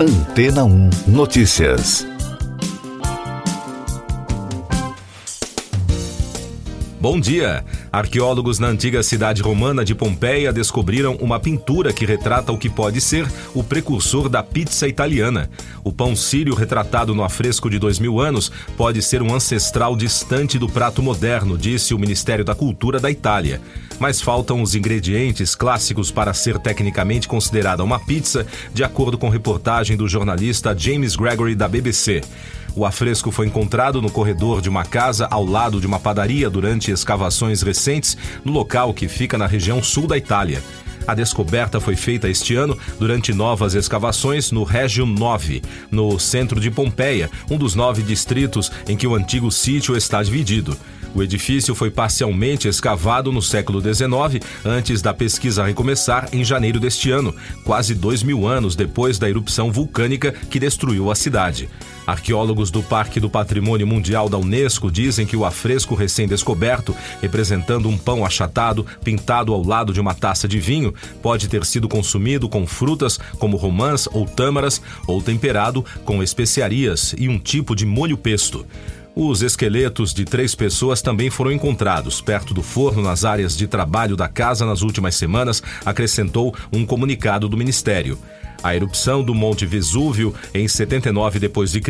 Antena 1 Notícias. Bom dia! Arqueólogos na antiga cidade romana de Pompeia descobriram uma pintura que retrata o que pode ser o precursor da pizza italiana. O pão sírio retratado no afresco de dois mil anos pode ser um ancestral distante do prato moderno, disse o Ministério da Cultura da Itália. Mas faltam os ingredientes clássicos para ser tecnicamente considerada uma pizza, de acordo com reportagem do jornalista James Gregory da BBC. O afresco foi encontrado no corredor de uma casa ao lado de uma padaria durante escavações recentes no local que fica na região sul da Itália. A descoberta foi feita este ano durante novas escavações no Régio 9, no centro de Pompeia, um dos nove distritos em que o antigo sítio está dividido. O edifício foi parcialmente escavado no século XIX, antes da pesquisa recomeçar em janeiro deste ano, quase dois mil anos depois da erupção vulcânica que destruiu a cidade. Arqueólogos do Parque do Patrimônio Mundial da Unesco dizem que o afresco recém-descoberto, representando um pão achatado pintado ao lado de uma taça de vinho, pode ter sido consumido com frutas como romãs ou tâmaras ou temperado com especiarias e um tipo de molho pesto. Os esqueletos de três pessoas também foram encontrados perto do forno nas áreas de trabalho da casa nas últimas semanas, acrescentou um comunicado do Ministério. A erupção do Monte Vesúvio em 79 d.C.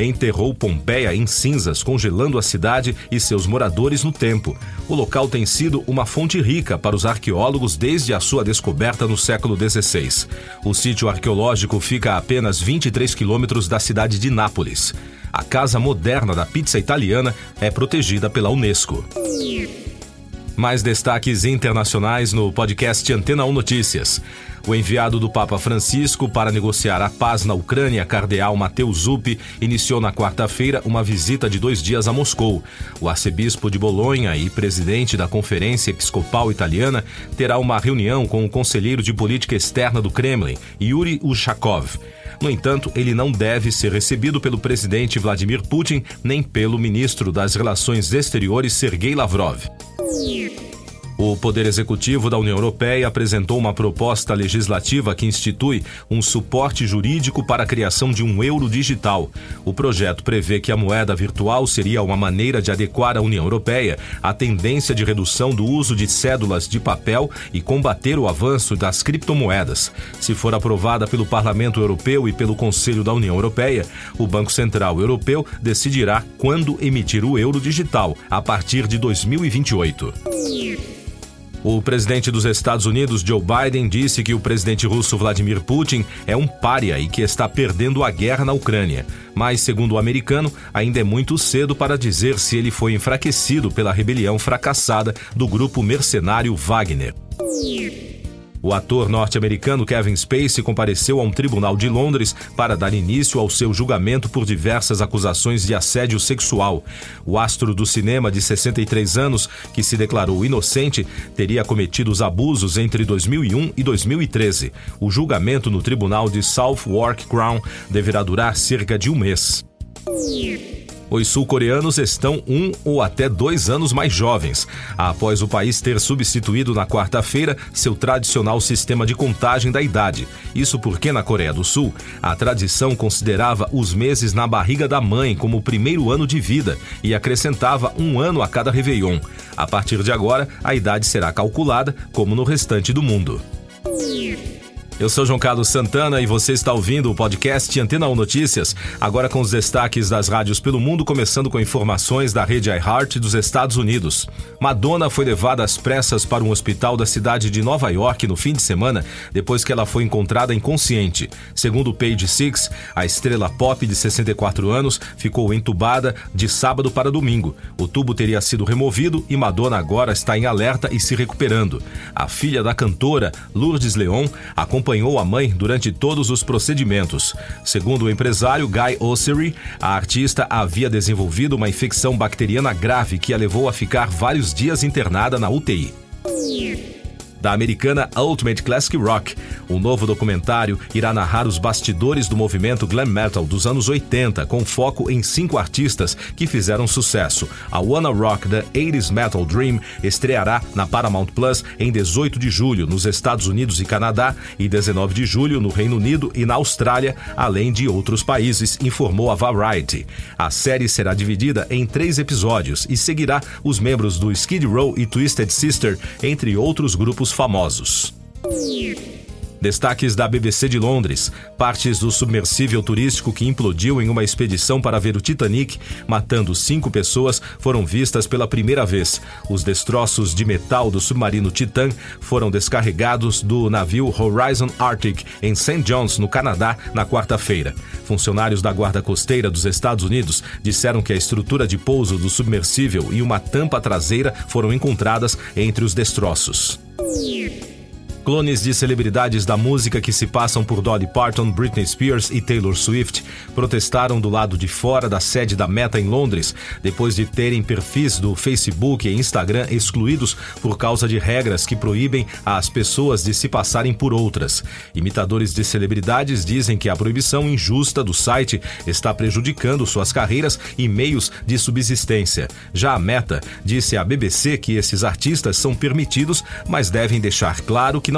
enterrou Pompeia em cinzas, congelando a cidade e seus moradores no tempo. O local tem sido uma fonte rica para os arqueólogos desde a sua descoberta no século XVI. O sítio arqueológico fica a apenas 23 quilômetros da cidade de Nápoles. A casa moderna da pizza italiana é protegida pela Unesco. Mais destaques internacionais no podcast Antena 1 Notícias. O enviado do Papa Francisco para negociar a paz na Ucrânia, cardeal Mateus Zuppi, iniciou na quarta-feira uma visita de dois dias a Moscou. O arcebispo de Bolonha e presidente da Conferência Episcopal Italiana terá uma reunião com o conselheiro de política externa do Kremlin, Yuri Ushakov. No entanto, ele não deve ser recebido pelo presidente Vladimir Putin nem pelo ministro das Relações Exteriores Sergei Lavrov. O Poder Executivo da União Europeia apresentou uma proposta legislativa que institui um suporte jurídico para a criação de um euro digital. O projeto prevê que a moeda virtual seria uma maneira de adequar a União Europeia à tendência de redução do uso de cédulas de papel e combater o avanço das criptomoedas. Se for aprovada pelo Parlamento Europeu e pelo Conselho da União Europeia, o Banco Central Europeu decidirá quando emitir o euro digital, a partir de 2028. O presidente dos Estados Unidos, Joe Biden, disse que o presidente russo Vladimir Putin é um pária e que está perdendo a guerra na Ucrânia. Mas, segundo o americano, ainda é muito cedo para dizer se ele foi enfraquecido pela rebelião fracassada do grupo mercenário Wagner. O ator norte-americano Kevin Spacey compareceu a um tribunal de Londres para dar início ao seu julgamento por diversas acusações de assédio sexual. O astro do cinema de 63 anos, que se declarou inocente, teria cometido os abusos entre 2001 e 2013. O julgamento no tribunal de Southwark Crown deverá durar cerca de um mês. Os sul-coreanos estão um ou até dois anos mais jovens, após o país ter substituído na quarta-feira seu tradicional sistema de contagem da idade. Isso porque na Coreia do Sul, a tradição considerava os meses na barriga da mãe como o primeiro ano de vida e acrescentava um ano a cada Réveillon. A partir de agora, a idade será calculada como no restante do mundo. Eu sou João Carlos Santana e você está ouvindo o podcast Antena 1 Notícias, agora com os destaques das rádios pelo mundo, começando com informações da rede iHeart dos Estados Unidos. Madonna foi levada às pressas para um hospital da cidade de Nova York no fim de semana, depois que ela foi encontrada inconsciente. Segundo o Page Six, a estrela pop de 64 anos ficou entubada de sábado para domingo. O tubo teria sido removido e Madonna agora está em alerta e se recuperando. A filha da cantora, Lourdes Leon, acompanhou acompanhou a mãe durante todos os procedimentos. Segundo o empresário Guy Ossery, a artista havia desenvolvido uma infecção bacteriana grave que a levou a ficar vários dias internada na UTI. Da americana Ultimate Classic Rock. O novo documentário irá narrar os bastidores do movimento glam metal dos anos 80, com foco em cinco artistas que fizeram sucesso. A Wanna Rock The 80s Metal Dream estreará na Paramount Plus em 18 de julho nos Estados Unidos e Canadá e 19 de julho no Reino Unido e na Austrália, além de outros países, informou a Variety. A série será dividida em três episódios e seguirá os membros do Skid Row e Twisted Sister, entre outros grupos famosos. Destaques da BBC de Londres. Partes do submersível turístico que implodiu em uma expedição para ver o Titanic, matando cinco pessoas, foram vistas pela primeira vez. Os destroços de metal do submarino Titan foram descarregados do navio Horizon Arctic em St. John's, no Canadá, na quarta-feira. Funcionários da Guarda Costeira dos Estados Unidos disseram que a estrutura de pouso do submersível e uma tampa traseira foram encontradas entre os destroços. Clones de celebridades da música que se passam por Dolly Parton, Britney Spears e Taylor Swift protestaram do lado de fora da sede da Meta em Londres, depois de terem perfis do Facebook e Instagram excluídos por causa de regras que proíbem as pessoas de se passarem por outras. Imitadores de celebridades dizem que a proibição injusta do site está prejudicando suas carreiras e meios de subsistência. Já a Meta disse à BBC que esses artistas são permitidos, mas devem deixar claro que